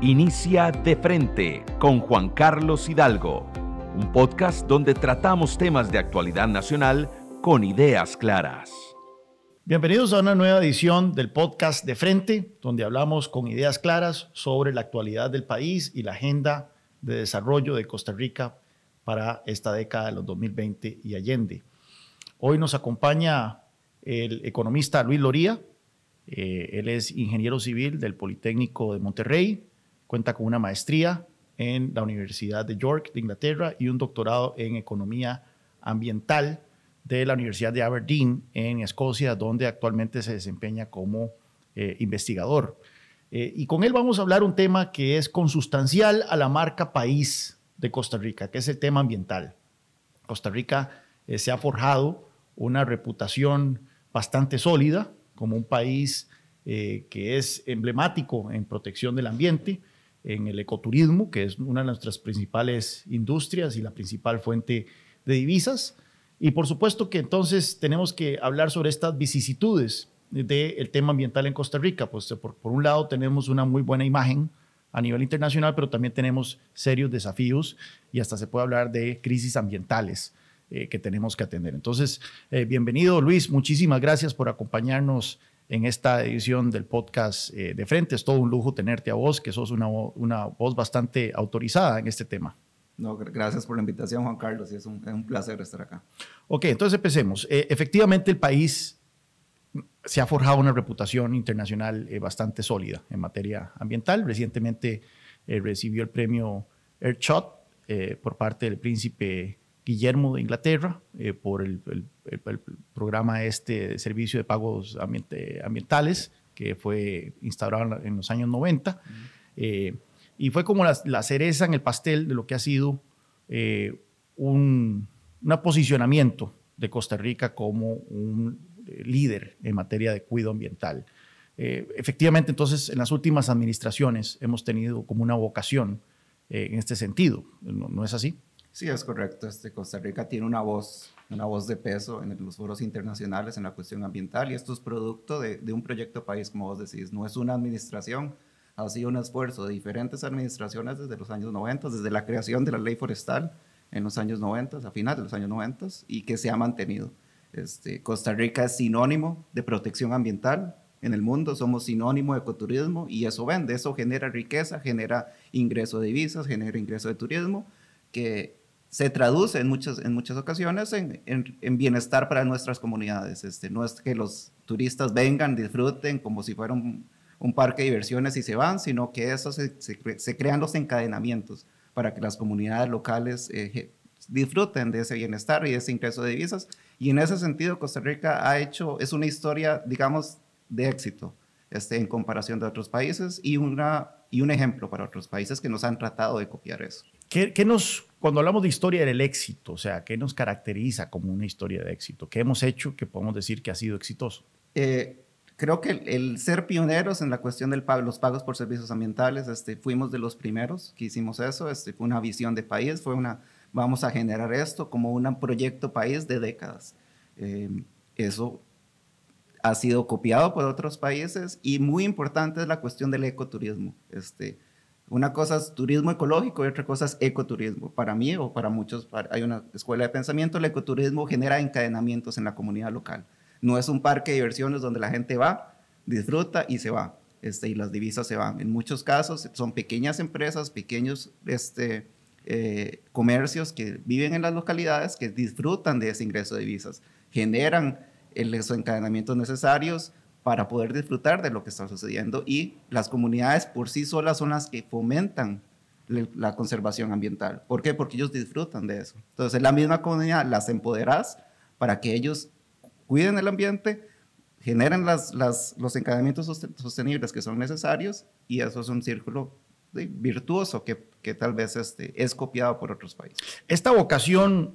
Inicia de frente con Juan Carlos Hidalgo, un podcast donde tratamos temas de actualidad nacional con ideas claras. Bienvenidos a una nueva edición del podcast de frente, donde hablamos con ideas claras sobre la actualidad del país y la agenda de desarrollo de Costa Rica para esta década de los 2020 y Allende. Hoy nos acompaña el economista Luis Loría. Eh, él es ingeniero civil del Politécnico de Monterrey, Cuenta con una maestría en la Universidad de York de Inglaterra y un doctorado en economía ambiental de la Universidad de Aberdeen en Escocia, donde actualmente se desempeña como eh, investigador. Eh, y con él vamos a hablar un tema que es consustancial a la marca país de Costa Rica, que es el tema ambiental. Costa Rica eh, se ha forjado una reputación bastante sólida como un país que es emblemático en protección del ambiente, en el ecoturismo, que es una de nuestras principales industrias y la principal fuente de divisas. Y por supuesto que entonces tenemos que hablar sobre estas vicisitudes del tema ambiental en Costa Rica. Pues por, un lado tenemos una muy buena imagen a nivel internacional, pero también tenemos serios desafíos y hasta se puede hablar de crisis ambientales eh, que tenemos que atender. Entonces, eh, bienvenido Luis, muchísimas gracias por acompañarnos en esta edición del podcast eh, de frente. Es todo un lujo tenerte a vos, que sos una, una voz bastante autorizada en este tema. No, gracias por la invitación, Juan Carlos, es un, es un placer estar acá. Ok, entonces empecemos. Eh, efectivamente, el país se ha forjado una reputación internacional eh, bastante sólida en materia ambiental. Recientemente recibió el premio Earthshot por parte del príncipe Guillermo de Inglaterra eh, por el, programa este de servicio de pagos ambientales que fue instaurado en los años 90. Eh, y fue como la, cereza en el pastel de lo que ha sido eh, un, posicionamiento de Costa Rica como un líder en materia de cuidado ambiental. efectivamente, entonces, en las últimas administraciones hemos tenido como una vocación en este sentido. ¿No es así? Sí, es correcto. Este, Costa Rica tiene una voz, una voz de peso en los foros internacionales en la cuestión ambiental y esto es producto de, un proyecto país, como vos decís. No es una administración, ha sido un esfuerzo de diferentes administraciones desde los años 90, desde la creación de la ley forestal en los años 90, a finales de los años 90, y que se ha mantenido. Este, Costa Rica es sinónimo de protección ambiental en el mundo, somos sinónimo de ecoturismo y eso vende, eso genera riqueza, genera ingreso de divisas, genera ingreso de turismo, que se traduce en muchas, en muchas ocasiones en, en, bienestar para nuestras comunidades. Este, no es que los turistas vengan, disfruten como si fuera un, parque de diversiones y se van, sino que eso se, se, crean los encadenamientos para que las comunidades locales eh, disfruten de ese bienestar y de ese ingreso de divisas. Y en ese sentido, Costa Rica ha hecho, es una historia, digamos, de éxito este, en comparación de otros países y, una, y un ejemplo para otros países que nos han tratado de copiar eso. ¿Qué, qué nos cuando hablamos de historia del éxito, o sea, ¿qué nos caracteriza como una historia de éxito? ¿Qué hemos hecho que podemos decir que ha sido exitoso? Eh, creo que el, ser pioneros en la cuestión de los pagos por servicios ambientales, este, fuimos de los primeros que hicimos eso, este, fue una visión de país, fue una, vamos a generar esto como un proyecto país de décadas. Eh, eso ha sido copiado por otros países y muy importante es la cuestión del ecoturismo. Este, una cosa es turismo ecológico y otra cosa es ecoturismo. Para mí o para muchos, hay una escuela de pensamiento, el ecoturismo genera encadenamientos en la comunidad local. No es un parque de diversiones donde la gente va, disfruta y se va. Este, y las divisas se van. En muchos casos son pequeñas empresas, pequeños este, eh, comercios que viven en las localidades que disfrutan de ese ingreso de divisas, generan los encadenamientos necesarios, para poder disfrutar de lo que está sucediendo y las comunidades por sí solas son las que fomentan la conservación ambiental. ¿Por qué? Porque ellos disfrutan de eso. Entonces, en la misma comunidad las empoderas para que ellos cuiden el ambiente, generen las, las, los encadenamientos sostenibles que son necesarios y eso es un círculo virtuoso que, que, tal vez este, es copiado por otros países. Esta vocación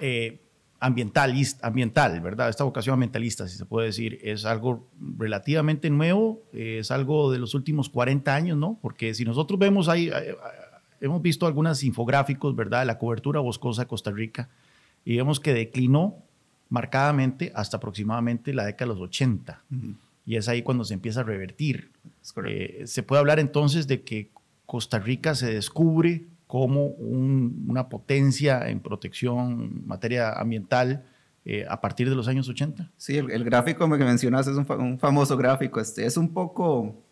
eh, ambiental, ¿verdad? Esta vocación ambientalista, si se puede decir, es algo relativamente nuevo, es algo de los últimos 40 años, ¿no? Porque si nosotros vemos ahí, hemos visto algunos infográficos, ¿verdad? La cobertura boscosa de Costa Rica y vemos que declinó marcadamente hasta aproximadamente la década de los 80. Y es ahí cuando se empieza a revertir. Eh, se puede hablar entonces de que Costa Rica se descubre como una potencia en protección en materia ambiental eh, a partir de los años 80? Sí, el, gráfico que mencionas es un, famoso gráfico. Este, es un poco...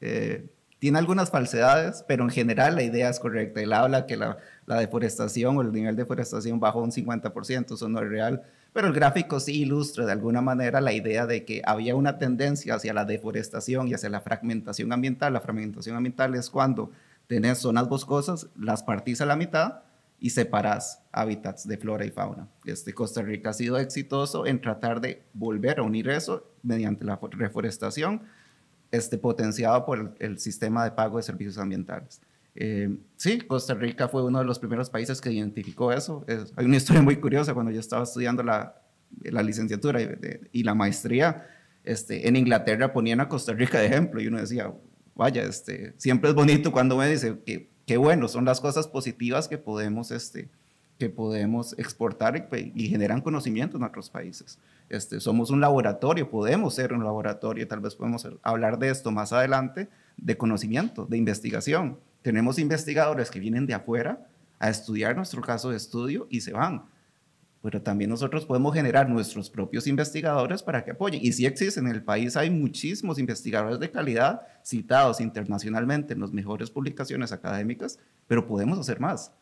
Eh, tiene algunas falsedades, pero en general la idea es correcta. Él habla que la, la deforestación o el nivel de deforestación bajó un 50%, eso no es real. Pero el gráfico sí ilustra de alguna manera la idea de que había una tendencia hacia la deforestación y hacia la fragmentación ambiental. La fragmentación ambiental es cuando tenés zonas boscosas, las partís a la mitad y separás hábitats de flora y fauna. Este, Costa Rica ha sido exitoso en tratar de volver a unir eso mediante la reforestación este, potenciado por el, sistema de pago de servicios ambientales. Eh, sí, Costa Rica fue uno de los primeros países que identificó eso. hay una historia muy curiosa cuando yo estaba estudiando la, la licenciatura y, la maestría. Este, en Inglaterra ponían a Costa Rica de ejemplo y uno decía, vaya, este, siempre es bonito cuando me dice que qué bueno, son las cosas positivas que podemos, este, que podemos exportar y, y, generan conocimiento en otros países. Este, somos un laboratorio, podemos ser un laboratorio, tal vez podemos hablar de esto más adelante, de conocimiento, de investigación. Tenemos investigadores que vienen de afuera a estudiar nuestro caso de estudio y se van. Pero también nosotros podemos generar nuestros propios investigadores para que apoyen. Y sí existen, en el país hay muchísimos investigadores de calidad citados internacionalmente en las mejores publicaciones académicas, pero podemos hacer más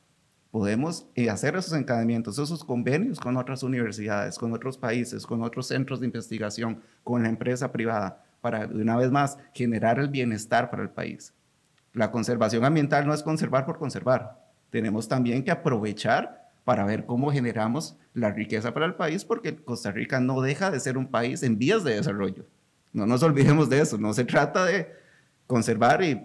podemos eh, hacer esos encadenamientos, esos convenios con otras universidades, con otros países, con otros centros de investigación, con la empresa privada, para de una vez más generar el bienestar para el país. La conservación ambiental no es conservar por conservar. Tenemos también que aprovechar para ver cómo generamos la riqueza para el país, porque Costa Rica no deja de ser un país en vías de desarrollo. No nos olvidemos de eso. No se trata de conservar y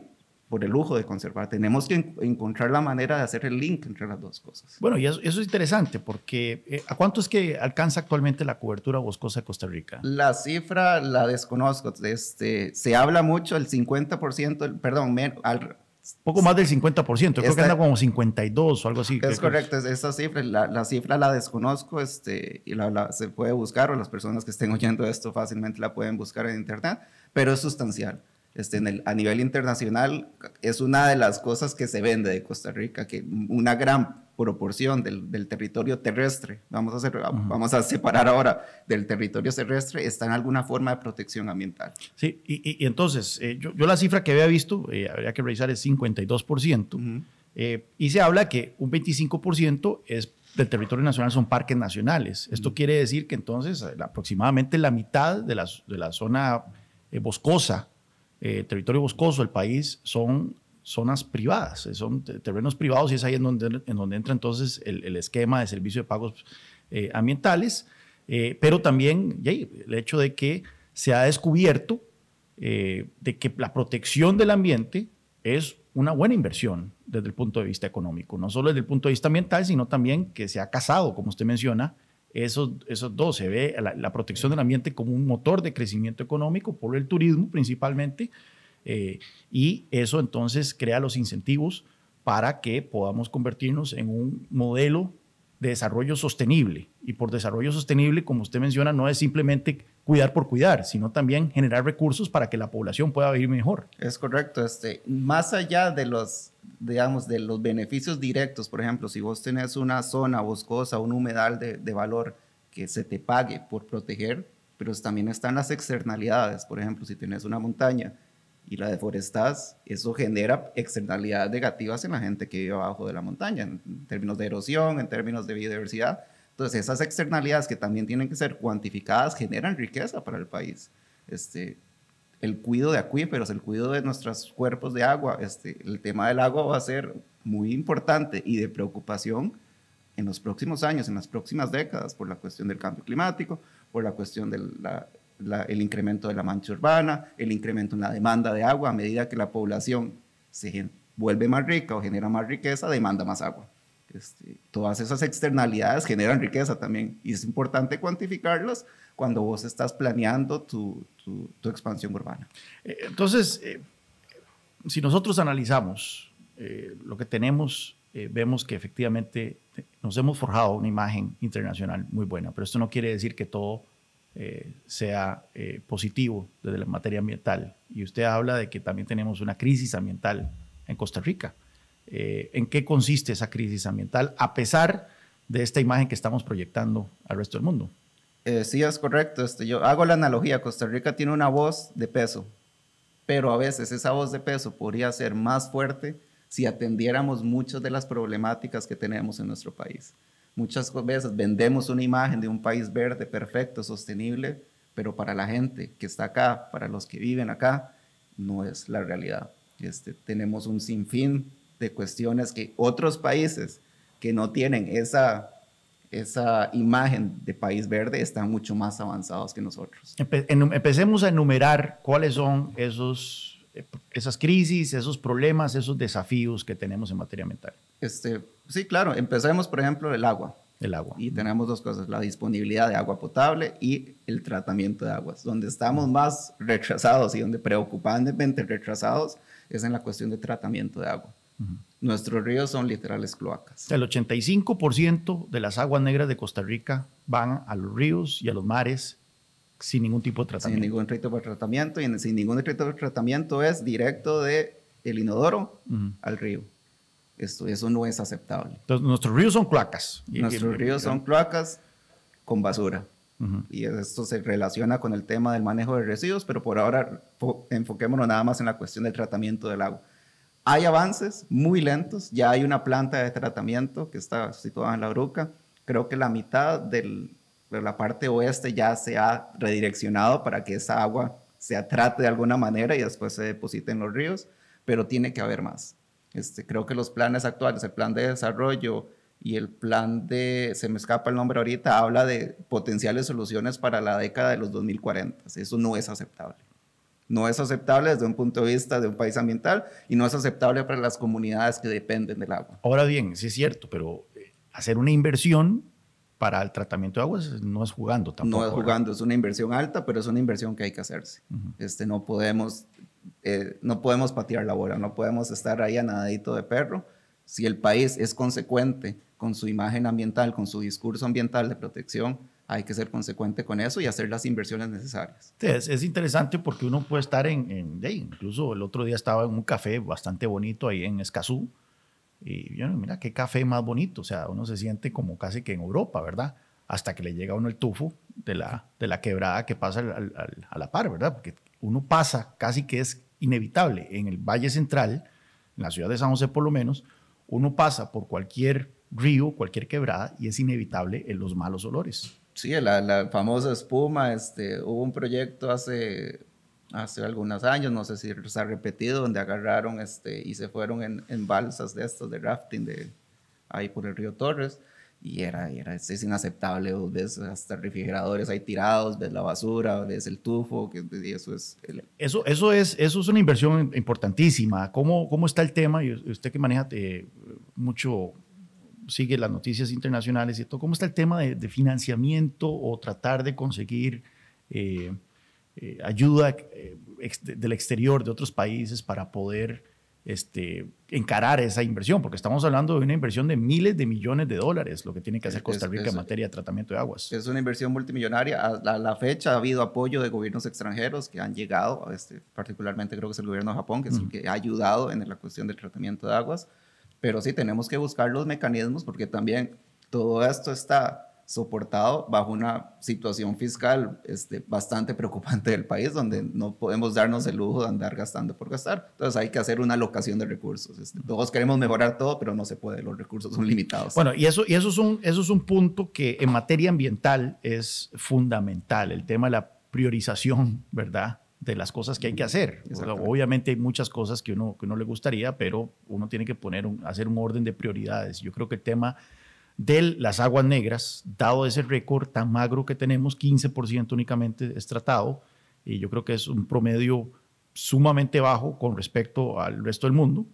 por el lujo de conservar. Tenemos que encontrar la manera de hacer el link entre las dos cosas. Bueno, y eso, es interesante porque eh, ¿a cuánto es que alcanza actualmente la cobertura boscosa de Costa Rica? La cifra la desconozco. Este, se habla mucho, el 50%, perdón, al, poco más del 50%, creo que anda como 52 o algo así. Es correcto, esa cifra, la, cifra la desconozco este, y la, se puede buscar o las personas que estén oyendo esto fácilmente la pueden buscar en internet, pero es sustancial. Este, en el, a nivel internacional es una de las cosas que se vende de Costa Rica, que una gran proporción del, del territorio terrestre, vamos a, hacer, vamos a separar ahora del territorio terrestre, está en alguna forma de protección ambiental. Sí, y, y entonces, eh, yo, yo, la cifra que había visto, eh, habría que revisar, es 52%, eh, y se habla que un 25% es del territorio nacional son parques nacionales. Esto quiere decir que entonces aproximadamente la mitad de la, de la zona boscosa eh, territorio boscoso del país son zonas privadas, son terrenos privados y es ahí en donde, en donde entra entonces el, esquema de servicio de pagos eh, ambientales, eh, pero también el hecho de que se ha descubierto de que la protección del ambiente es una buena inversión desde el punto de vista económico, no solo desde el punto de vista ambiental, sino también que se ha casado, como usted menciona, esos, esos dos. Se ve la, protección del ambiente como un motor de crecimiento económico por el turismo principalmente, eh, y eso entonces crea los incentivos para que podamos convertirnos en un modelo de desarrollo sostenible. Y por desarrollo sostenible, como usted menciona, no es simplemente cuidar por cuidar, sino también generar recursos para que la población pueda vivir mejor. Es correcto. Este, más allá de los, digamos, de los beneficios directos, por ejemplo, si vos tenés una zona boscosa, un humedal de, de valor que se te pague por proteger, pero también están las externalidades. Por ejemplo, si tienes una montaña y la deforestas, eso genera externalidades negativas en la gente que vive abajo de la montaña, en términos de erosión, en términos de biodiversidad. Entonces, esas externalidades que también tienen que ser cuantificadas generan riqueza para el país. Este, el cuidado de acuíferos, el cuidado de nuestros cuerpos de agua, este, el tema del agua va a ser muy importante y de preocupación en los próximos años, en las próximas décadas, por la cuestión del cambio climático, por la cuestión de la el incremento de la mancha urbana, el incremento en la demanda de agua, a medida que la población se vuelve más rica o genera más riqueza, demanda más agua. Este, todas esas externalidades generan riqueza también y es importante cuantificarlas cuando vos estás planeando tu, tu, expansión urbana. Eh, entonces, eh, si nosotros analizamos eh, lo que tenemos, vemos que efectivamente nos hemos forjado una imagen internacional muy buena, pero esto no quiere decir que todo eh, sea eh, positivo desde la materia ambiental. Y usted habla de que también tenemos una crisis ambiental en Costa Rica. Eh, ¿En qué consiste esa crisis ambiental a pesar de esta imagen que estamos proyectando al resto del mundo? Sí, es correcto. Este, yo hago la analogía. Costa Rica tiene una voz de peso, pero a veces esa voz de peso podría ser más fuerte si atendiéramos muchas de las problemáticas que tenemos en nuestro país. Muchas veces vendemos una imagen de un país verde, perfecto, sostenible, pero para la gente que está acá, para los que viven acá, no es la realidad. Este, tenemos un sinfín de cuestiones que otros países que no tienen esa, esa imagen de país verde están mucho más avanzados que nosotros. empecemos a enumerar cuáles son esos, esas crisis, esos problemas, esos desafíos que tenemos en materia ambiental. Este, sí, claro. Empecemos, por ejemplo, el agua. El agua. Y tenemos dos cosas, la disponibilidad de agua potable y el tratamiento de aguas. Donde estamos más retrasados y donde preocupantemente retrasados es en la cuestión de tratamiento de agua. Nuestros ríos son literales cloacas. El 85% de las aguas negras de Costa Rica van a los ríos y a los mares sin ningún tipo de tratamiento. Sin ningún tipo de tratamiento y sin ningún tipo de tratamiento es directo de el inodoro al río. Esto, eso no es aceptable. Entonces, nuestros ríos son cloacas. nuestros ríos son cloacas con basura. Y esto se relaciona con el tema del manejo de residuos, pero por ahora enfoquémonos nada más en la cuestión del tratamiento del agua. Hay avances muy lentos, ya hay una planta de tratamiento que está situada en la Bruca. Creo que la mitad de la parte oeste ya se ha redireccionado para que esa agua se trate de alguna manera y después se deposite en los ríos, pero tiene que haber más. Este, creo que los planes actuales, el plan de desarrollo y el plan de, se me escapa el nombre ahorita, habla de potenciales soluciones para la década de los 2040. Eso no es aceptable. No es aceptable desde un punto de vista de un país ambiental y no es aceptable para las comunidades que dependen del agua. Ahora bien, sí es cierto, pero eh, hacer una inversión para el tratamiento de aguas no es jugando tampoco. No es jugando, es una inversión alta, pero es una inversión que hay que hacerse. este, no, podemos, eh, no podemos patear la bola, no podemos estar ahí a nadadito de perro. Si el país es consecuente con su imagen ambiental, con su discurso ambiental de protección, hay que ser consecuente con eso y hacer las inversiones necesarias. es, interesante porque uno puede estar en, en, incluso el otro día estaba en un café bastante bonito ahí en Escazú y yo, mira, qué café más bonito, o sea, uno se siente como casi que en Europa, ¿verdad? Hasta que le llega a uno el tufo de la, de la quebrada que pasa a la par, ¿verdad? Porque uno pasa casi que es inevitable en el Valle Central, en la ciudad de San José por lo menos, uno pasa por cualquier río, cualquier quebrada y es inevitable en los malos olores. Sí, la, famosa espuma, este, hubo un proyecto hace, hace algunos años, no sé si se ha repetido, donde agarraron este, y se fueron en, en balsas de estos, de rafting, de, ahí por el río Torres, y era, era es inaceptable, ves hasta refrigeradores ahí tirados, ves la basura, ves el tufo, que eso es... Eso, eso, es eso es una inversión importantísima. ¿Cómo, cómo está el tema? Y usted que maneja eh, mucho sigue las noticias internacionales y todo, ¿cómo está el tema de, financiamiento o tratar de conseguir eh, eh, ayuda eh, del exterior, de otros países, para poder este, encarar esa inversión? Porque estamos hablando de una inversión de miles de millones de dólares, lo que tiene que hacer Costa Rica en materia de tratamiento de aguas. Es una inversión multimillonaria. A la, fecha ha habido apoyo de gobiernos extranjeros que han llegado, este, particularmente creo que es el gobierno de Japón, que es el que ha ayudado en la cuestión del tratamiento de aguas pero sí tenemos que buscar los mecanismos porque también todo esto está soportado bajo una situación fiscal este, bastante preocupante del país, donde no podemos darnos el lujo de andar gastando por gastar. Entonces hay que hacer una alocación de recursos. Este, todos queremos mejorar todo, pero no se puede, los recursos son limitados. Bueno, y eso, y eso, es un, eso es un punto que en materia ambiental es fundamental, el tema de la priorización, ¿verdad? de las cosas que hay que hacer. obviamente hay muchas cosas que uno, que uno le gustaría, pero uno tiene que poner un, hacer un orden de prioridades. Yo creo que el tema de las aguas negras, dado ese récord tan magro que tenemos, 15% únicamente es tratado, y yo creo que es un promedio sumamente bajo con respecto al resto del mundo.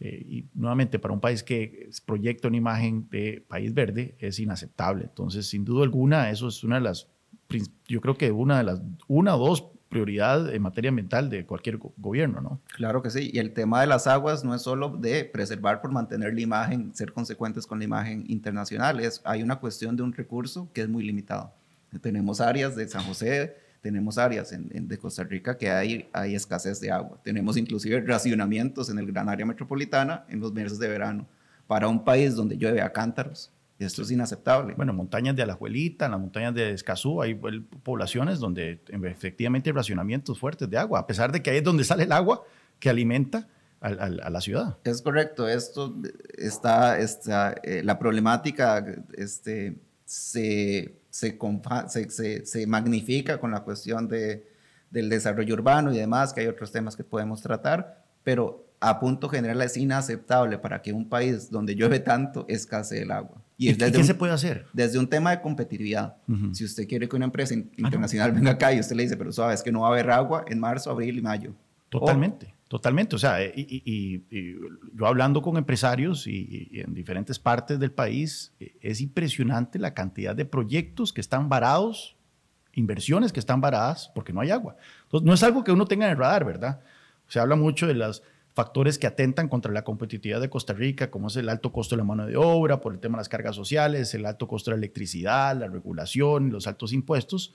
Eh, y nuevamente, para un país que proyecta una imagen de país verde, es inaceptable. Entonces, sin duda alguna, eso es una de las, yo creo que una de las, una o dos prioridad en materia ambiental de cualquier gobierno, ¿no? Claro que sí, y el tema de las aguas no es solo de preservar por mantener la imagen, ser consecuentes con la imagen internacional, es, hay una cuestión de un recurso que es muy limitado. Tenemos áreas de San José, tenemos áreas en, de Costa Rica que hay, hay escasez de agua. Tenemos inclusive racionamientos en el gran área metropolitana en los meses de verano. Para un país donde llueve a cántaros, esto es inaceptable. Bueno, montañas de Alajuelita, en las montañas de Escazú, hay poblaciones donde efectivamente hay racionamientos fuertes de agua, a pesar de que ahí es donde sale el agua que alimenta a, la ciudad. Es correcto, esto está, está eh, la problemática este, se, se, se, se, magnifica con la cuestión de, del desarrollo urbano y demás, que hay otros temas que podemos tratar, pero a punto general es inaceptable para que un país donde llueve tanto escasee el agua. ¿Y, qué se puede hacer? Desde un tema de competitividad. Si usted quiere que una empresa ah, internacional venga acá y usted le dice, pero sabes que no va a haber agua en marzo, abril y mayo. Totalmente. Totalmente, o sea, y, yo hablando con empresarios y, en diferentes partes del país, e, es impresionante la cantidad de proyectos que están varados, inversiones que están varadas porque no hay agua. Entonces, no es algo que uno tenga en el radar, ¿verdad? Se habla mucho de los factores que atentan contra la competitividad de Costa Rica, como es el alto costo de la mano de obra, por el tema de las cargas sociales, el alto costo de la electricidad, la regulación, los altos impuestos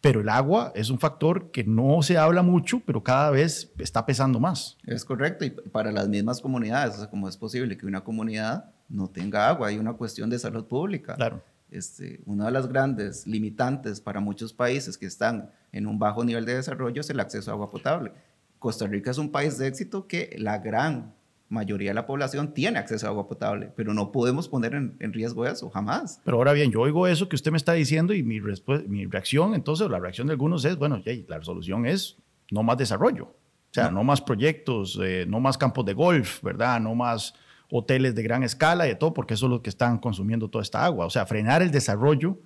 pero el agua es un factor que no se habla mucho, pero cada vez está pesando más. Es correcto, y para las mismas comunidades, o sea, ¿cómo es posible que una comunidad no tenga agua? Hay una cuestión de salud pública. Claro. Este, una de las grandes limitantes para muchos países que están en un bajo nivel de desarrollo es el acceso a agua potable. Costa Rica es un país de éxito que la gran mayoría de la población tiene acceso a agua potable, pero no podemos poner en, riesgo eso, jamás. Pero ahora bien, yo oigo eso que usted me está diciendo y mi, mi reacción, entonces la reacción de algunos es, bueno, la solución es no más desarrollo, o sea, no, más proyectos, eh, no más campos de golf, ¿verdad? No más hoteles de gran escala y de todo, porque eso es lo que están consumiendo toda esta agua. O sea, frenar el desarrollo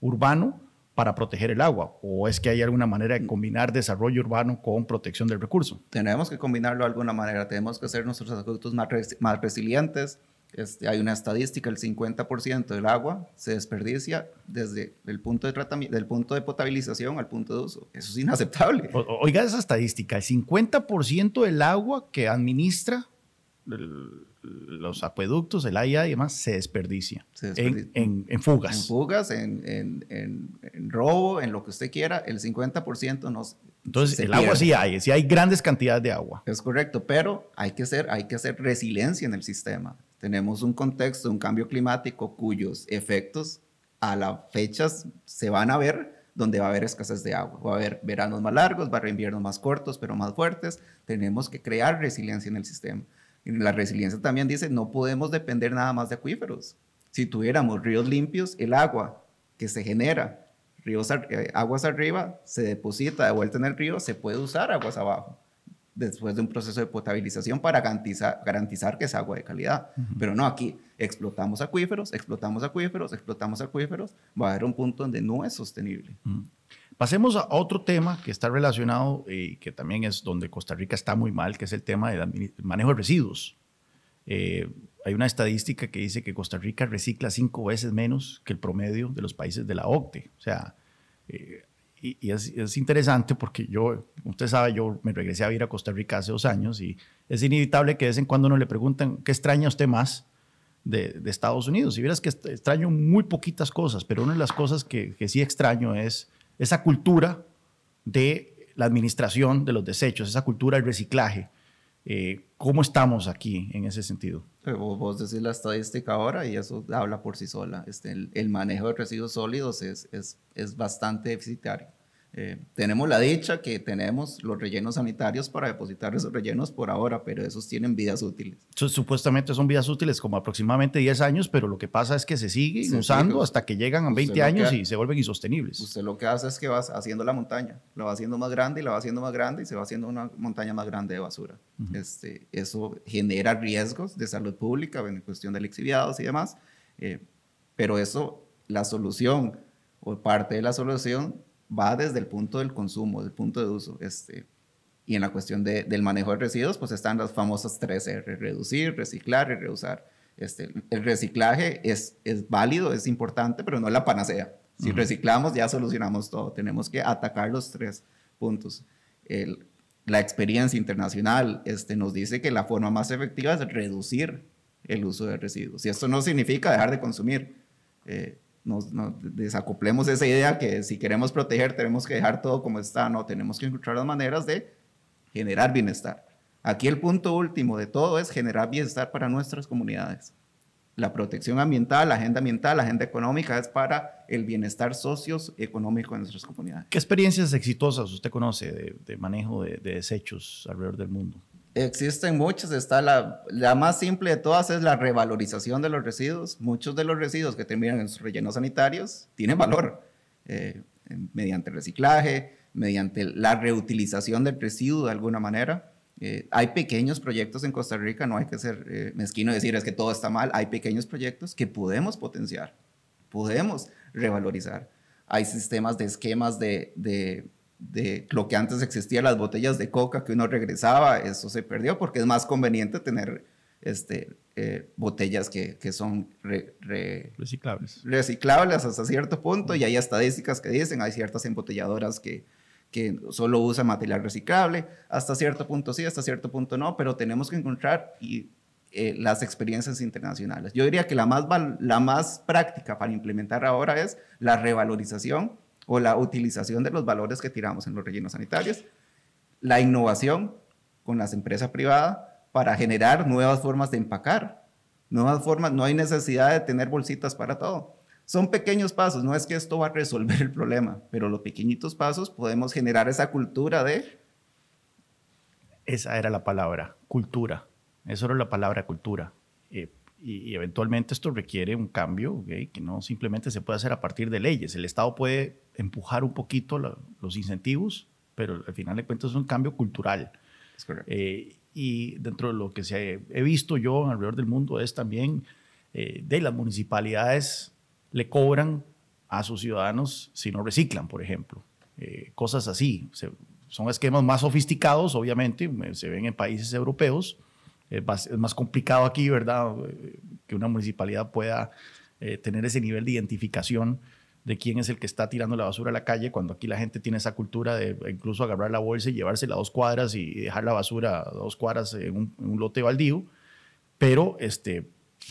urbano para proteger el agua? ¿O es que hay alguna manera de combinar desarrollo urbano con protección del recurso? Tenemos que combinarlo de alguna manera. Tenemos que hacer nuestros acueductos más, más resilientes. Este, hay una estadística, el 50% del agua se desperdicia desde el punto de tratamiento, del punto de potabilización al punto de uso. Eso es inaceptable. oiga esa estadística, el 50% del agua que administra los acueductos, el AIA y demás, se desperdicia, En, en, fugas. En fugas, en, en, robo, en lo que usted quiera, el 50% nos... Entonces, el agua sí hay, sí hay grandes cantidades de agua. Es correcto, pero hay que, hacer, hay que hacer resiliencia en el sistema. Tenemos un contexto, un cambio climático cuyos efectos a las fechas se van a ver donde va a haber escasez de agua. Va a haber veranos más largos, va a haber inviernos más cortos, pero más fuertes. Tenemos que crear resiliencia en el sistema. La resiliencia también dice, no podemos depender nada más de acuíferos. Si tuviéramos ríos limpios, el agua que se genera, ríos, eh, aguas arriba, se deposita de vuelta en el río, se puede usar aguas abajo después de un proceso de potabilización para garantizar, garantizar que es agua de calidad. Pero no, aquí explotamos acuíferos, explotamos acuíferos, explotamos acuíferos, va a haber un punto donde no es sostenible. Pasemos a otro tema que está relacionado y que también es donde Costa Rica está muy mal, que es el tema del manejo de residuos. Eh, hay una estadística que dice que Costa Rica recicla cinco veces menos que el promedio de los países de la OCDE. O sea, eh, y, es, interesante porque yo, usted sabe, yo me regresé a vivir a Costa Rica hace dos años y es inevitable que de vez en cuando uno le preguntan qué extraña usted más de, Estados Unidos. Y verás que extraño muy poquitas cosas, pero una de las cosas que, que sí extraño es esa cultura de la administración de los desechos, esa cultura del reciclaje. Eh, ¿Cómo estamos aquí en ese sentido? Eh, vos decís la estadística ahora y eso habla por sí sola. Este, el, manejo de residuos sólidos es, es, es bastante deficitario. Eh, tenemos la dicha que tenemos los rellenos sanitarios para depositar esos rellenos por ahora, pero esos tienen vidas útiles. supuestamente son vidas útiles como aproximadamente 10 años, pero lo que pasa es que se siguen usando hasta que llegan a 20 años y se vuelven insostenibles. Usted lo que hace es que va haciendo la montaña, la va haciendo más grande y la va haciendo más grande y se va haciendo una montaña más grande de basura. este, eso genera riesgos de salud pública en cuestión de lixiviados y demás, eh, pero eso, la solución o parte de la solución va desde el punto del consumo, del punto de uso. Este, y en la cuestión de, del manejo de residuos, pues están las famosas tres R, reducir, reciclar y reusar. Este, el reciclaje es, es válido, es importante, pero no es la panacea. Si reciclamos, ya solucionamos todo. Tenemos que atacar los tres puntos. El, la experiencia internacional este, nos dice que la forma más efectiva es reducir el uso de residuos. Y esto no significa dejar de consumir. Eh, nos, desacoplemos esa idea que si queremos proteger tenemos que dejar todo como está, no, tenemos que encontrar las maneras de generar bienestar. Aquí el punto último de todo es generar bienestar para nuestras comunidades. La protección ambiental, la agenda ambiental, la agenda económica es para el bienestar socioeconómico de nuestras comunidades. ¿Qué experiencias exitosas usted conoce de, manejo de, de desechos alrededor del mundo? Existen muchas, está la, la, más simple de todas es la revalorización de los residuos. Muchos de los residuos que terminan en sus rellenos sanitarios tienen valor eh, mediante reciclaje, mediante la reutilización del residuo de alguna manera. Eh, hay pequeños proyectos en Costa Rica, no hay que ser eh, mezquino decir es que todo está mal, hay pequeños proyectos que podemos potenciar, podemos revalorizar. Hay sistemas de esquemas de de lo que antes existía, las botellas de coca que uno regresaba, eso se perdió porque es más conveniente tener este, eh, botellas que, que son reciclables. reciclables hasta cierto punto y hay estadísticas que dicen, hay ciertas embotelladoras que, que solo usan material reciclable, hasta cierto punto sí, hasta cierto punto no, pero tenemos que encontrar y, eh, las experiencias internacionales. Yo diría que la más, la más práctica para implementar ahora es la revalorización o la utilización de los valores que tiramos en los rellenos sanitarios, la innovación con las empresas privadas para generar nuevas formas de empacar, nuevas formas, no hay necesidad de tener bolsitas para todo. Son pequeños pasos, no es que esto va a resolver el problema, pero los pequeñitos pasos podemos generar esa cultura de... Esa era la palabra, cultura. Eso era la palabra cultura. Eh, y, eventualmente esto requiere un cambio que no simplemente se puede hacer a partir de leyes. El Estado puede empujar un poquito los incentivos, pero al final de cuentas es un cambio cultural. Eh, y dentro de lo que se, he visto yo alrededor del mundo es también eh, de las municipalidades le cobran a sus ciudadanos si no reciclan, por ejemplo. Eh, cosas así. son esquemas más sofisticados, obviamente, se ven en países europeos. Es más complicado aquí, ¿verdad? Que una municipalidad pueda tener ese nivel de identificación de quién es el que está tirando la basura a la calle, cuando aquí la gente tiene esa cultura de incluso agarrar la bolsa y llevársela a dos cuadras y dejar la basura a dos cuadras en un, lote baldío, pero este,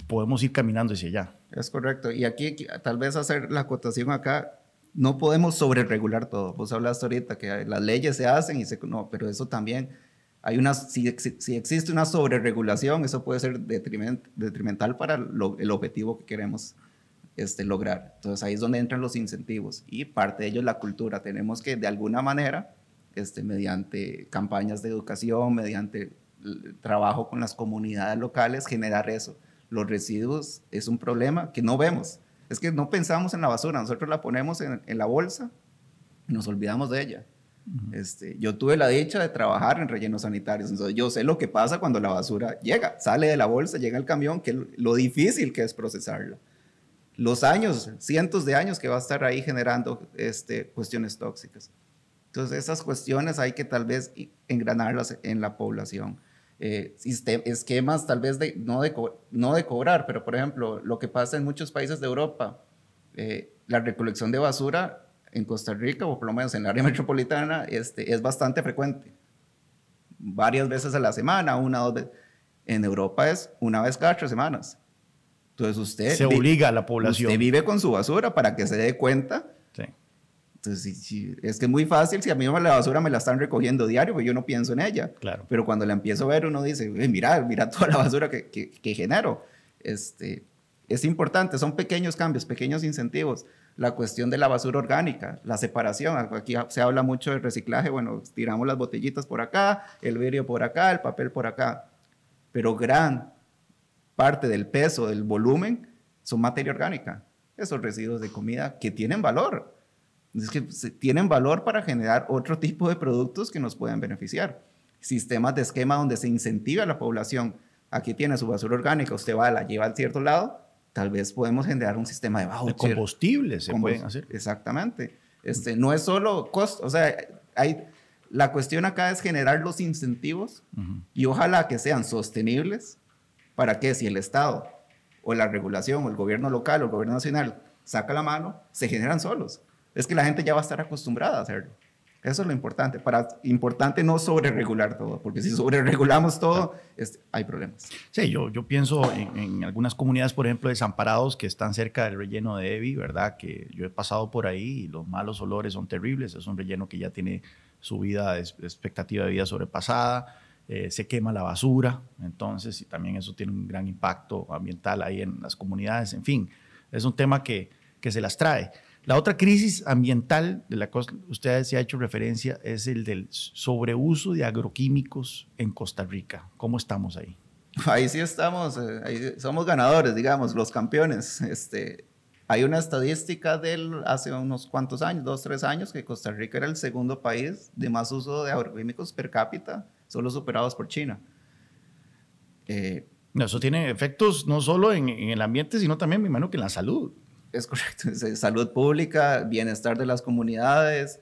podemos ir caminando hacia allá. Es correcto. Y aquí tal vez hacer la acotación acá, no podemos sobreregular todo. Vos hablaste ahorita que las leyes se hacen y se... No, pero eso también... Hay una, si, si existe una sobreregulación, eso puede ser detrimental para el objetivo que queremos este, lograr. Entonces ahí es donde entran los incentivos y parte de ello es la cultura. Tenemos que de alguna manera, este, mediante campañas de educación, mediante trabajo con las comunidades locales, generar eso. Los residuos es un problema que no vemos. Es que no pensamos en la basura, nosotros la ponemos en, la bolsa y nos olvidamos de ella. Este, yo tuve la dicha de trabajar en rellenos sanitarios, entonces yo sé lo que pasa cuando la basura llega, sale de la bolsa, llega al camión, que lo difícil que es procesarla los años, cientos de años que va a estar ahí generando este, cuestiones tóxicas. Entonces, esas cuestiones hay que tal vez engranarlas en la población. Eh, esquemas tal vez de no, de no de cobrar, pero por ejemplo, lo que pasa en muchos países de Europa, eh, la recolección de basura en Costa Rica, o por lo menos en el área metropolitana, este, es bastante frecuente. Varias veces a la semana, una o dos veces. En Europa es una vez cada tres semanas. Entonces usted... Se obliga a la población. Usted vive con su basura para que se dé cuenta. Sí. Entonces, es que es muy fácil si a mí la basura me la están recogiendo diario, pues yo no pienso en ella. Claro. Pero cuando la empiezo a ver, uno dice, mira, mira toda la basura que, que, genero. Este, es importante, son pequeños cambios, pequeños incentivos. La cuestión de la basura orgánica, la separación. Aquí se habla mucho de reciclaje. Bueno, tiramos las botellitas por acá, el vidrio por acá, el papel por acá. Pero gran parte del peso, del volumen, son materia orgánica. Esos residuos de comida que tienen valor. Es que tienen valor para generar otro tipo de productos que nos pueden beneficiar. Sistemas de esquema donde se incentiva a la población. Aquí tiene su basura orgánica, usted va, la lleva a cierto lado, tal vez podemos generar un sistema de voucher. De combustibles se pueden hacer. Exactamente. Este, no es solo costo, o sea, hay, la cuestión acá es generar los incentivos y ojalá que sean sostenibles ¿Para qué? Si el Estado o la regulación o el gobierno local o el gobierno nacional saca la mano, se generan solos. Es que la gente ya va a estar acostumbrada a hacerlo. Eso es lo importante. Para, importante no sobreregular todo, porque si sobreregulamos todo, este, hay problemas. Sí, yo, yo pienso en, en, algunas comunidades, por ejemplo, desamparados que están cerca del relleno de Evi, ¿verdad? Que yo he pasado por ahí y los malos olores son terribles. Es un relleno que ya tiene su vida, expectativa de vida sobrepasada. Eh, se quema la basura, entonces, y también eso tiene un gran impacto ambiental ahí en las comunidades. En fin, es un tema que, que se las trae. La otra crisis ambiental de la que usted se ha hecho referencia es el del sobreuso de agroquímicos en Costa Rica. ¿Cómo estamos ahí? Ahí sí estamos, eh, ahí somos ganadores, digamos, los campeones. Este, hay una estadística del hace unos cuantos años, dos, tres años, que Costa Rica era el segundo país de más uso de agroquímicos per cápita, solo superados por China. Eh, eso tiene efectos no solo en, en, el ambiente, sino también, me imagino, que en la salud. Es correcto, salud pública, bienestar de las comunidades.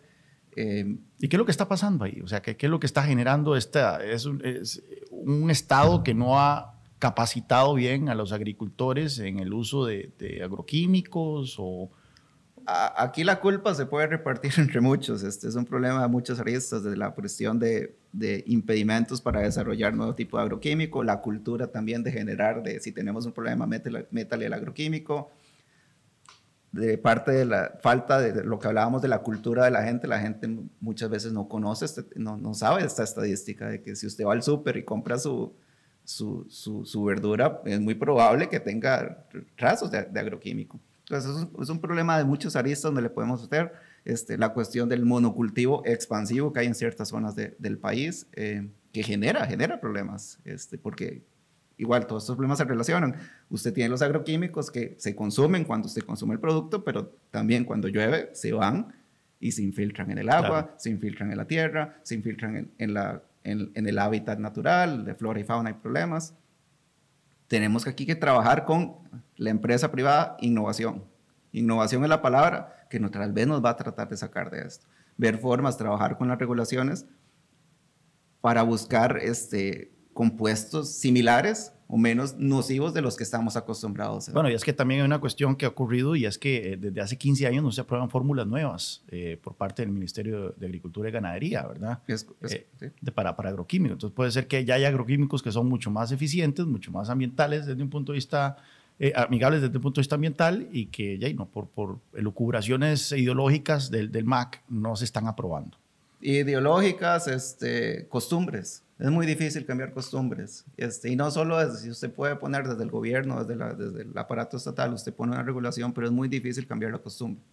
Eh, ¿Y qué es lo que está pasando ahí? O sea, ¿qué, qué es lo que está generando esta? Es un, es un, Estado que no ha capacitado bien a los agricultores en el uso de, de agroquímicos o... Aquí la culpa se puede repartir entre muchos. Este es un problema de muchos aristas, desde la cuestión de, de, impedimentos para desarrollar nuevo tipo de agroquímico, la cultura también de generar, de si tenemos un problema, métale, métale el agroquímico, de parte de la falta de lo que hablábamos de la cultura de la gente, la gente muchas veces no conoce, este, no, no sabe esta estadística de que si usted va al súper y compra su, su, su, verdura, es muy probable que tenga trazos de, agroquímico. Entonces es un, problema de muchos aristas donde le podemos hacer este, la cuestión del monocultivo expansivo que hay en ciertas zonas del país, eh, que genera, genera problemas, este, porque igual todos estos problemas se relacionan. Usted tiene los agroquímicos que se consumen cuando usted consume el producto, pero también cuando llueve se van y se infiltran en el agua, se infiltran en la tierra, se infiltran en, la, en, el hábitat natural, de flora y fauna hay problemas. Tenemos que aquí que trabajar con la empresa privada, innovación. Innovación es la palabra que tal vez nos va a tratar de sacar de esto. Ver formas, trabajar con las regulaciones para buscar este, compuestos similares o menos nocivos de los que estamos acostumbrados. Bueno, y es que también hay una cuestión que ha ocurrido y es que eh, desde hace 15 años no se aprueban fórmulas nuevas eh, por parte del Ministerio de Agricultura y Ganadería, ¿verdad? Es, eh, de, para, para agroquímicos. Entonces puede ser que ya haya agroquímicos que son mucho más eficientes, mucho más ambientales desde un punto de vista, amigables desde un punto de vista ambiental y que ya no, por, por elucubraciones ideológicas del, del MAC no se están aprobando. Ideológicas, este, costumbres es muy difícil cambiar costumbres. Este, y no solo es, si usted puede poner desde el gobierno, desde, la, desde el aparato estatal, usted pone una regulación, pero es muy difícil cambiar la costumbre.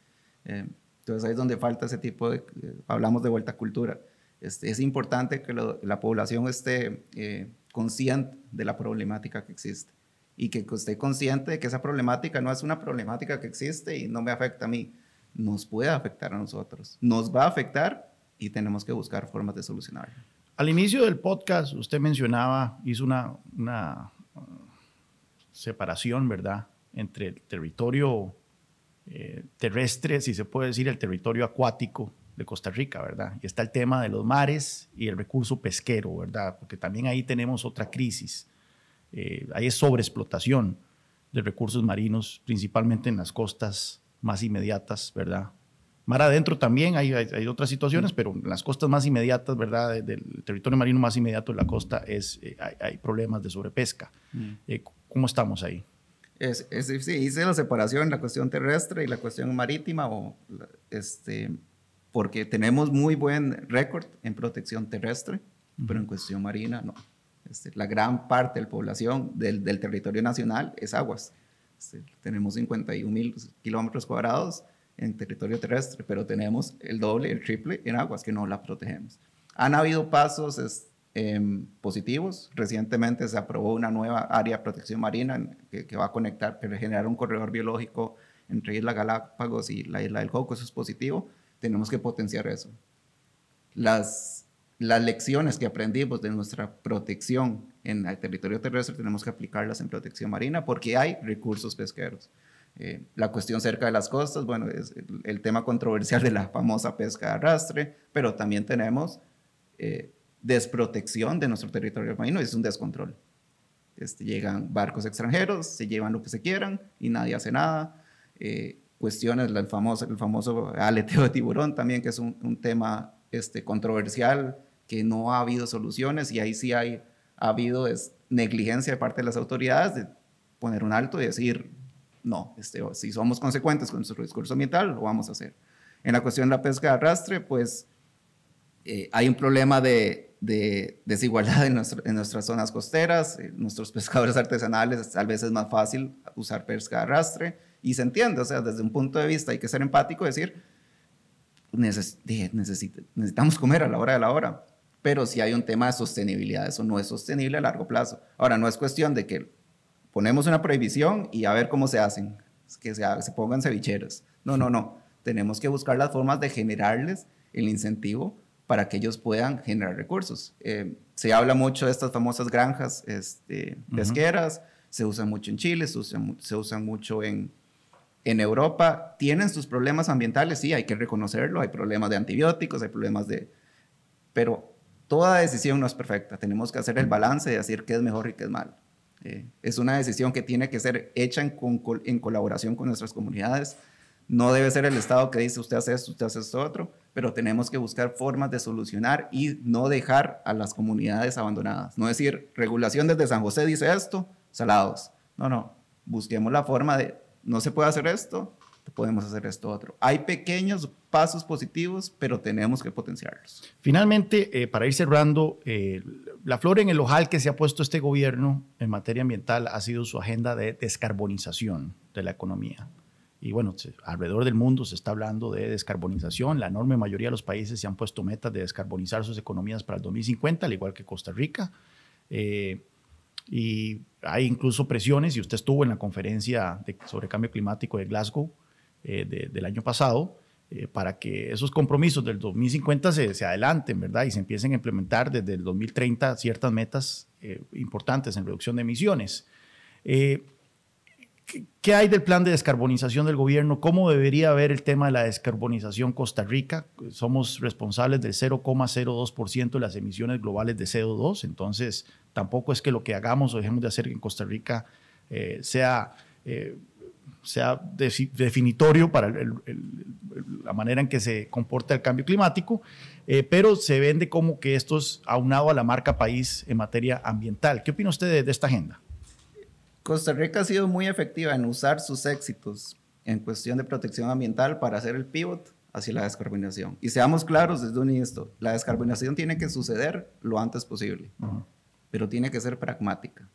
Eh, entonces ahí es donde falta ese tipo de, eh, hablamos de vuelta a cultura. Este, es importante que la población esté eh, consciente de la problemática que existe y que esté consciente de que esa problemática no es una problemática que existe y no me afecta a mí, nos puede afectar a nosotros, nos va a afectar y tenemos que buscar formas de solucionarlo. Al inicio del podcast, usted mencionaba, hizo una, una uh, separación, ¿verdad?, entre el territorio eh, terrestre, si se puede decir, el territorio acuático de Costa Rica, ¿verdad? Y está el tema de los mares y el recurso pesquero, ¿verdad? Porque también ahí tenemos otra crisis. Eh, ahí es sobreexplotación de recursos marinos, principalmente en las costas más inmediatas, ¿verdad? Mar adentro también hay, hay, otras situaciones, pero en las costas más inmediatas, ¿verdad? Del territorio marino más inmediato de la costa es, eh, hay, problemas de sobrepesca. Mm. Eh, ¿Cómo estamos ahí? Es, es, sí, hice la separación, la cuestión terrestre y la cuestión marítima, o, este, porque tenemos muy buen récord en protección terrestre, pero en cuestión marina no. Este, la gran parte de la población del, del territorio nacional es aguas. Este, tenemos 51 mil kilómetros cuadrados en territorio terrestre, pero tenemos el doble, el triple en aguas que no la protegemos. Han habido pasos em, positivos. Recientemente se aprobó una nueva área de protección marina que, va a conectar, que generar un corredor biológico entre Isla Galápagos y la Isla del Coco. Eso es positivo. Tenemos que potenciar eso. Las, las lecciones que aprendimos de nuestra protección en el territorio terrestre tenemos que aplicarlas en protección marina porque hay recursos pesqueros. Eh, la cuestión cerca de las costas, bueno, es el, tema controversial de la famosa pesca de arrastre, pero también tenemos eh, desprotección de nuestro territorio marino, es un descontrol. Este, llegan barcos extranjeros, se llevan lo que se quieran y nadie hace nada. Eh, cuestiones, el famoso, el famoso aleteo de tiburón también, que es un, tema este, controversial que no ha habido soluciones y ahí sí hay, ha habido negligencia de parte de las autoridades de poner un alto y decir, no, este, si somos consecuentes con nuestro discurso ambiental, lo vamos a hacer. En la cuestión de la pesca de arrastre, pues eh, hay un problema de, desigualdad en, nuestras zonas costeras. Eh, nuestros pescadores artesanales tal vez es más fácil usar pesca de arrastre y se entiende, o sea, desde un punto de vista hay que ser empático decir, necesitamos comer a la hora de la hora, pero si hay un tema de sostenibilidad, eso no es sostenible a largo plazo. Ahora, no es cuestión de que ponemos una prohibición y a ver cómo se hacen, que se, se pongan cevicheros. No, no, no. Tenemos que buscar las formas de generarles el incentivo para que ellos puedan generar recursos. Eh, se habla mucho de estas famosas granjas este, pesqueras, se usan mucho en Chile, se usan, se usan mucho en, en Europa. Tienen sus problemas ambientales, sí, hay que reconocerlo, hay problemas de antibióticos, hay problemas de... Pero toda decisión no es perfecta, tenemos que hacer el balance de decir qué es mejor y qué es malo. Eh, es una decisión que tiene que ser hecha en, en colaboración con nuestras comunidades. No debe ser el Estado que dice usted hace esto, usted hace esto otro pero tenemos que buscar formas de solucionar y no dejar a las comunidades abandonadas. No decir, regulación desde San José dice esto, salados. No, no, busquemos la forma de, no se puede hacer esto, podemos hacer esto otro. Hay pequeños pasos positivos, pero tenemos que potenciarlos. Finalmente, eh, para ir cerrando, eh, la flor en el ojal que se ha puesto este gobierno en materia ambiental ha sido su agenda de descarbonización de la economía. Y bueno, alrededor del mundo se está hablando de descarbonización. La enorme mayoría de los países se han puesto metas de descarbonizar sus economías para el 2050, al igual que Costa Rica. Eh, y hay incluso presiones, y usted estuvo en la conferencia sobre cambio climático de Glasgow eh, del año pasado, eh, para que esos compromisos del 2050 se, se, adelanten, ¿verdad? Y se empiecen a implementar desde el 2030 ciertas metas importantes en reducción de emisiones. ¿Qué hay del plan de descarbonización del gobierno? ¿Cómo debería haber el tema de la descarbonización Costa Rica? Somos responsables del 0,02% de las emisiones globales de CO2, entonces tampoco es que lo que hagamos o dejemos de hacer en Costa Rica eh, sea, eh, sea definitorio para la manera en que se comporta el cambio climático, eh, pero se vende como que esto es aunado a la marca país en materia ambiental. ¿Qué opina usted de esta agenda? Costa Rica ha sido muy efectiva en usar sus éxitos en cuestión de protección ambiental para hacer el pivot hacia la descarbonización. Y seamos claros desde un inicio, la descarbonización tiene que suceder lo antes posible, pero tiene que ser pragmática.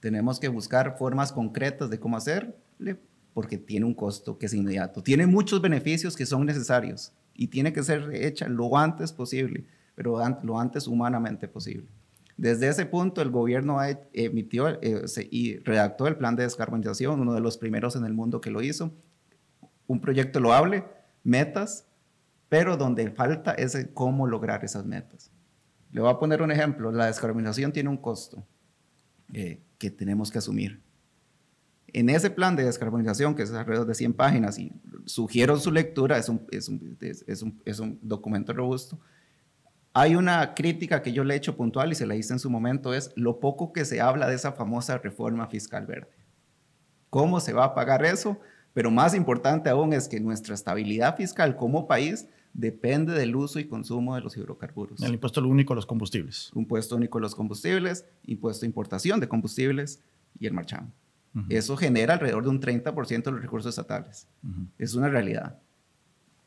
Tenemos que buscar formas concretas de cómo hacerle, porque tiene un costo que es inmediato. Tiene muchos beneficios que son necesarios y tiene que ser hecha lo antes posible, pero lo antes humanamente posible. Desde ese punto, el gobierno emitió eh, y redactó el plan de descarbonización, uno de los primeros en el mundo que lo hizo. Un proyecto loable, metas, pero donde falta es cómo lograr esas metas. Le voy a poner un ejemplo. La descarbonización tiene un costo eh, que tenemos que asumir. En ese plan de descarbonización, que es alrededor de 100 páginas, y sugiero su lectura, es un, es un, es un, es un documento robusto, hay una crítica que yo le he hecho puntual y se la hice en su momento, es lo poco que se habla de esa famosa reforma fiscal verde. ¿Cómo se va a pagar eso? Pero más importante aún es que nuestra estabilidad fiscal como país depende del uso y consumo de los hidrocarburos. El impuesto único a los combustibles. Impuesto único a los combustibles, impuesto de importación de combustibles y el marchamo. Eso genera alrededor de un 30% de los recursos estatales. Es una realidad.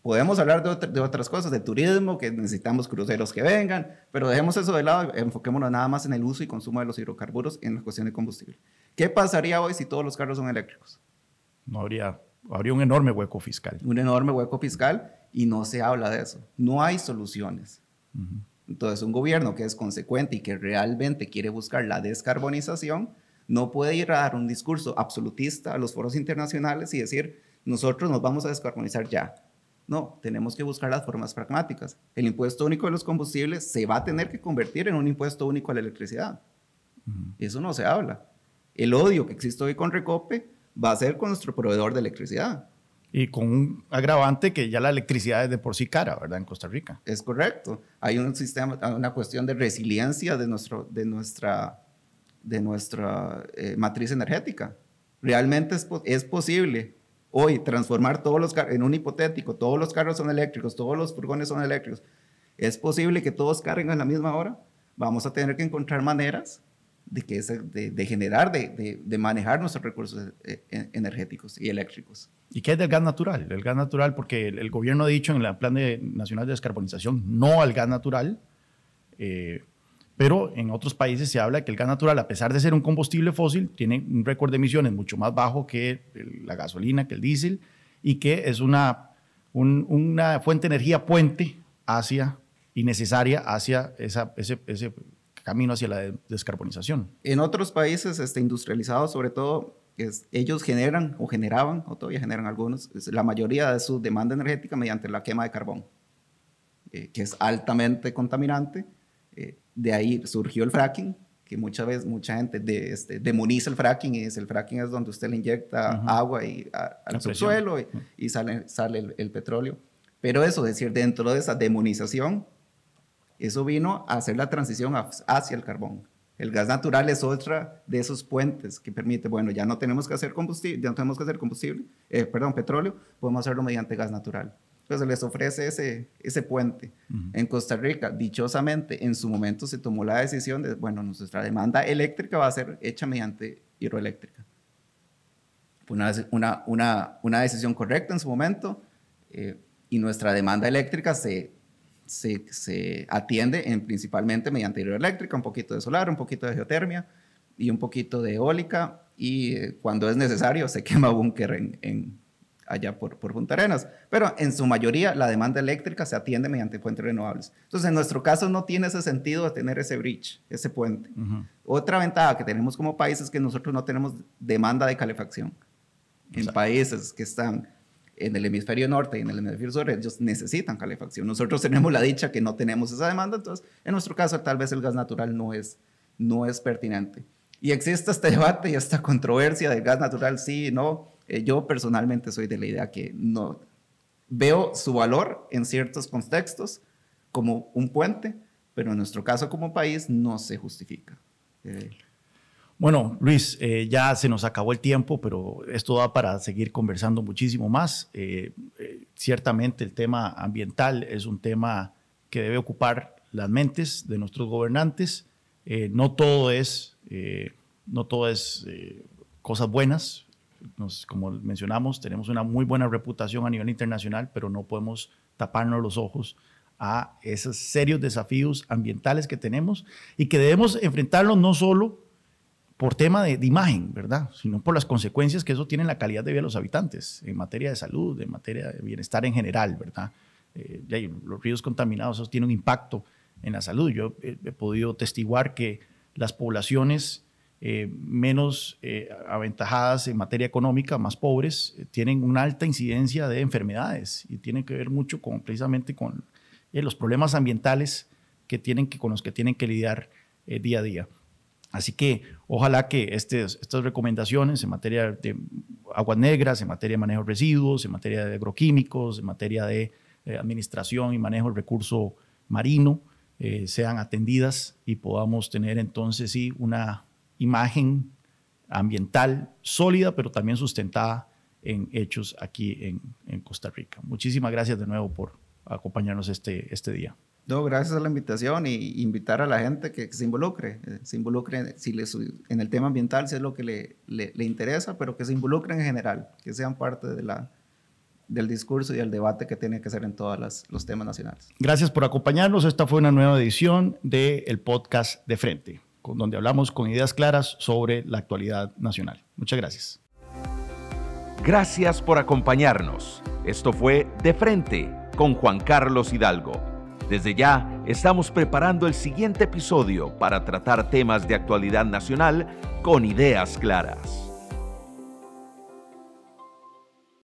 Podemos hablar de, otras cosas, de turismo, que necesitamos cruceros que vengan, pero dejemos eso de lado enfoquémonos nada más en el uso y consumo de los hidrocarburos en la cuestión de combustible. ¿Qué pasaría hoy si todos los carros son eléctricos? No habría, habría un enorme hueco fiscal. Un enorme hueco fiscal y no se habla de eso. No hay soluciones. Entonces, un gobierno que es consecuente y que realmente quiere buscar la descarbonización, no puede ir a dar un discurso absolutista a los foros internacionales y decir, nosotros nos vamos a descarbonizar ya no, tenemos que buscar las formas pragmáticas. El impuesto único de los combustibles se va a tener que convertir en un impuesto único a la electricidad. Eso no se habla. El odio que existe hoy con Recope va a ser con nuestro proveedor de electricidad. Y con un agravante que ya la electricidad es de por sí cara, ¿verdad? En Costa Rica. Es correcto. Hay un sistema, una cuestión de resiliencia de, nuestro, de nuestra, de nuestra eh, matriz energética. Realmente es, es posible hoy transformar todos los carros, en un hipotético, todos los carros son eléctricos, todos los furgones son eléctricos, ¿Es posible que todos carguen a la misma hora? Vamos a tener que encontrar maneras de, que de, generar, de, de, manejar nuestros recursos eh, energéticos y eléctricos. ¿Y qué es del gas natural? El gas natural, porque el, gobierno ha dicho en el Plan de, Nacional de Descarbonización no al gas natural, eh, pero en otros países se habla que el gas natural, a pesar de ser un combustible fósil, tiene un récord de emisiones mucho más bajo que la gasolina, que el diésel, y que es una, una fuente de energía puente hacia y necesaria hacia esa, ese, ese camino hacia la descarbonización. En otros países este, industrializados, sobre todo, es, ellos generan o generaban, o todavía generan algunos, la mayoría de su demanda energética mediante la quema de carbón, eh, que es altamente contaminante. Eh, de ahí surgió el fracking, que muchas veces mucha gente de, este, demoniza el fracking y dice el fracking es donde usted le inyecta agua y, al subsuelo y, sale, sale el, petróleo. Pero eso, es decir, dentro de esa demonización, eso vino a hacer la transición hacia el carbón. El gas natural es otra de esos puentes que permite, bueno, ya no tenemos que hacer combustible, ya no tenemos que hacer combustible, eh, perdón, petróleo, podemos hacerlo mediante gas natural. Entonces les ofrece ese, ese puente. En Costa Rica, dichosamente, en su momento se tomó la decisión de, bueno, nuestra demanda eléctrica va a ser hecha mediante hidroeléctrica. Fue una, una, una, una decisión correcta en su momento eh, y nuestra demanda eléctrica se se, atiende en, principalmente mediante hidroeléctrica, un poquito de solar, un poquito de geotermia y un poquito de eólica y eh, cuando es necesario se quema búnker en, allá por, por Punta Arenas. Pero en su mayoría la demanda eléctrica se atiende mediante fuentes renovables. Entonces en nuestro caso no tiene ese sentido de tener ese bridge, ese puente. Otra ventaja que tenemos como país es que nosotros no tenemos demanda de calefacción. En países que están en el hemisferio norte y en el hemisferio sur, ellos necesitan calefacción. Nosotros tenemos la dicha que no tenemos esa demanda, entonces en nuestro caso tal vez el gas natural no es, no es pertinente. Y existe este debate y esta controversia del gas natural, sí, no. Eh, yo personalmente soy de la idea que no veo su valor en ciertos contextos como un puente, pero en nuestro caso como país no se justifica. Eh, bueno, Luis, eh, ya se nos acabó el tiempo, pero esto da para seguir conversando muchísimo más. Ciertamente el tema ambiental es un tema que debe ocupar las mentes de nuestros gobernantes. no todo es, no todo es cosas buenas. Como mencionamos, tenemos una muy buena reputación a nivel internacional, pero no podemos taparnos los ojos a esos serios desafíos ambientales que tenemos y que debemos enfrentarlos no solo por tema de, imagen, ¿verdad? Sino por las consecuencias que eso tiene en la calidad de vida de los habitantes, en materia de salud, en materia de bienestar en general, ¿verdad? Eh, los ríos contaminados, eso tiene un impacto en la salud. Yo he, podido testiguar que las poblaciones eh, menos eh, aventajadas en materia económica, más pobres, tienen una alta incidencia de enfermedades y tiene que ver mucho con, precisamente con los problemas ambientales que tienen que, con los que tienen que lidiar día a día. Así que ojalá que estas recomendaciones en materia de aguas negras, en materia de manejo de residuos, en materia de agroquímicos, en materia de eh, administración y manejo del recurso marino, eh, sean atendidas y podamos tener entonces sí una imagen ambiental sólida, pero también sustentada en hechos aquí en, en Costa Rica. Muchísimas gracias de nuevo por acompañarnos este, este día. No, gracias a la invitación y invitar a la gente que, se involucre, eh, se involucre si les, en el tema ambiental, si es lo que le, le, interesa, pero que se involucren en general, que sean parte de la, del discurso y del debate que tiene que ser en todos los temas nacionales. Gracias por acompañarnos. Esta fue una nueva edición del podcast De Frente, donde hablamos con ideas claras sobre la actualidad nacional. Muchas gracias. Gracias por acompañarnos. Esto fue De Frente con Juan Carlos Hidalgo desde ya estamos preparando el siguiente episodio para tratar temas de actualidad nacional con ideas claras.